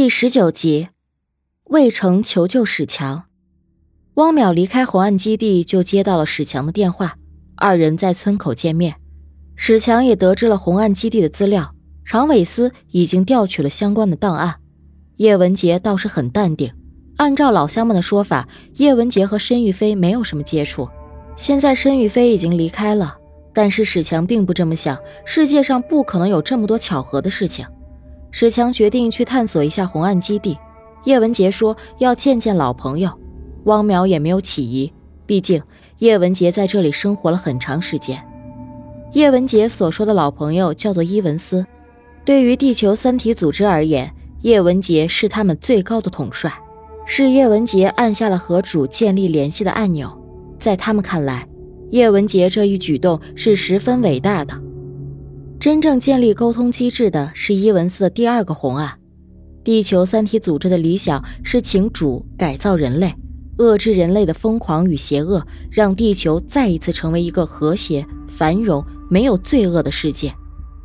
第十九集，魏成求救史强。汪淼离开红岸基地就接到了史强的电话，二人在村口见面。史强也得知了红岸基地的资料，常伟思已经调取了相关的档案。叶文杰倒是很淡定，按照老乡们的说法，叶文杰和申玉飞没有什么接触。现在申玉飞已经离开了，但是史强并不这么想，世界上不可能有这么多巧合的事情。史强决定去探索一下红岸基地。叶文杰说要见见老朋友，汪淼也没有起疑，毕竟叶文杰在这里生活了很长时间。叶文杰所说的老朋友叫做伊文斯，对于地球三体组织而言，叶文杰是他们最高的统帅，是叶文杰按下了和主建立联系的按钮。在他们看来，叶文杰这一举动是十分伟大的。真正建立沟通机制的是伊文斯的第二个红案。地球三体组织的理想是请主改造人类，遏制人类的疯狂与邪恶，让地球再一次成为一个和谐、繁荣、没有罪恶的世界。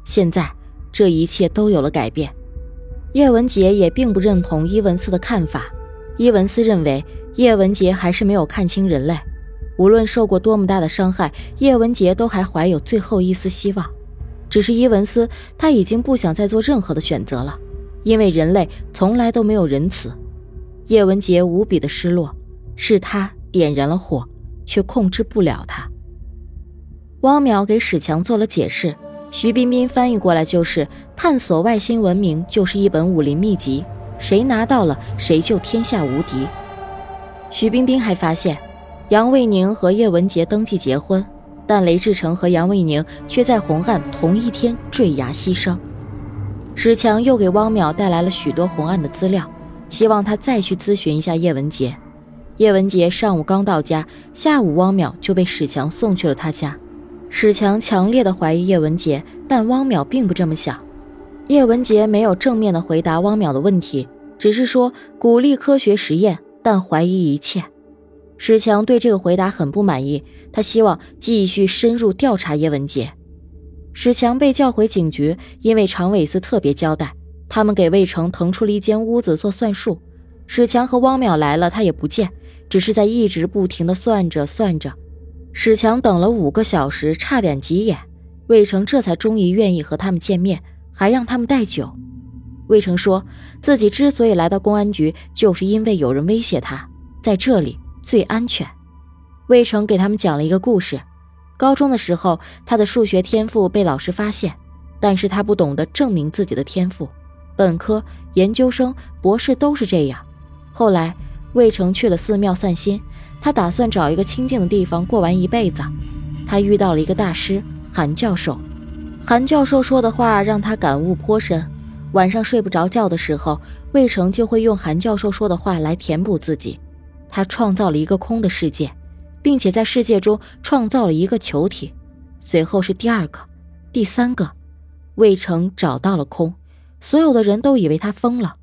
现在，这一切都有了改变。叶文洁也并不认同伊文斯的看法。伊文斯认为，叶文洁还是没有看清人类。无论受过多么大的伤害，叶文洁都还怀有最后一丝希望。只是伊文斯，他已经不想再做任何的选择了，因为人类从来都没有仁慈。叶文洁无比的失落，是他点燃了火，却控制不了他。汪淼给史强做了解释，徐彬彬翻译过来就是：探索外星文明就是一本武林秘籍，谁拿到了，谁就天下无敌。徐彬彬还发现，杨卫宁和叶文洁登记结婚。但雷志成和杨卫宁却在红岸同一天坠崖牺牲。史强又给汪淼带来了许多红岸的资料，希望他再去咨询一下叶文洁。叶文洁上午刚到家，下午汪淼就被史强送去了他家。史强强烈的怀疑叶文洁，但汪淼并不这么想。叶文杰没有正面的回答汪淼的问题，只是说鼓励科学实验，但怀疑一切。史强对这个回答很不满意，他希望继续深入调查叶文洁。史强被叫回警局，因为常伟思特别交代，他们给魏成腾出了一间屋子做算术。史强和汪淼来了，他也不见，只是在一直不停的算着算着。史强等了五个小时，差点急眼。魏成这才终于愿意和他们见面，还让他们带酒。魏成说自己之所以来到公安局，就是因为有人威胁他，在这里。最安全。魏成给他们讲了一个故事：高中的时候，他的数学天赋被老师发现，但是他不懂得证明自己的天赋。本科、研究生、博士都是这样。后来，魏成去了寺庙散心，他打算找一个清静的地方过完一辈子。他遇到了一个大师韩教授，韩教授说的话让他感悟颇深。晚上睡不着觉的时候，魏成就会用韩教授说的话来填补自己。他创造了一个空的世界，并且在世界中创造了一个球体。随后是第二个、第三个，魏成找到了空。所有的人都以为他疯了，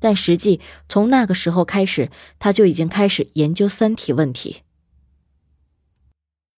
但实际从那个时候开始，他就已经开始研究三体问题。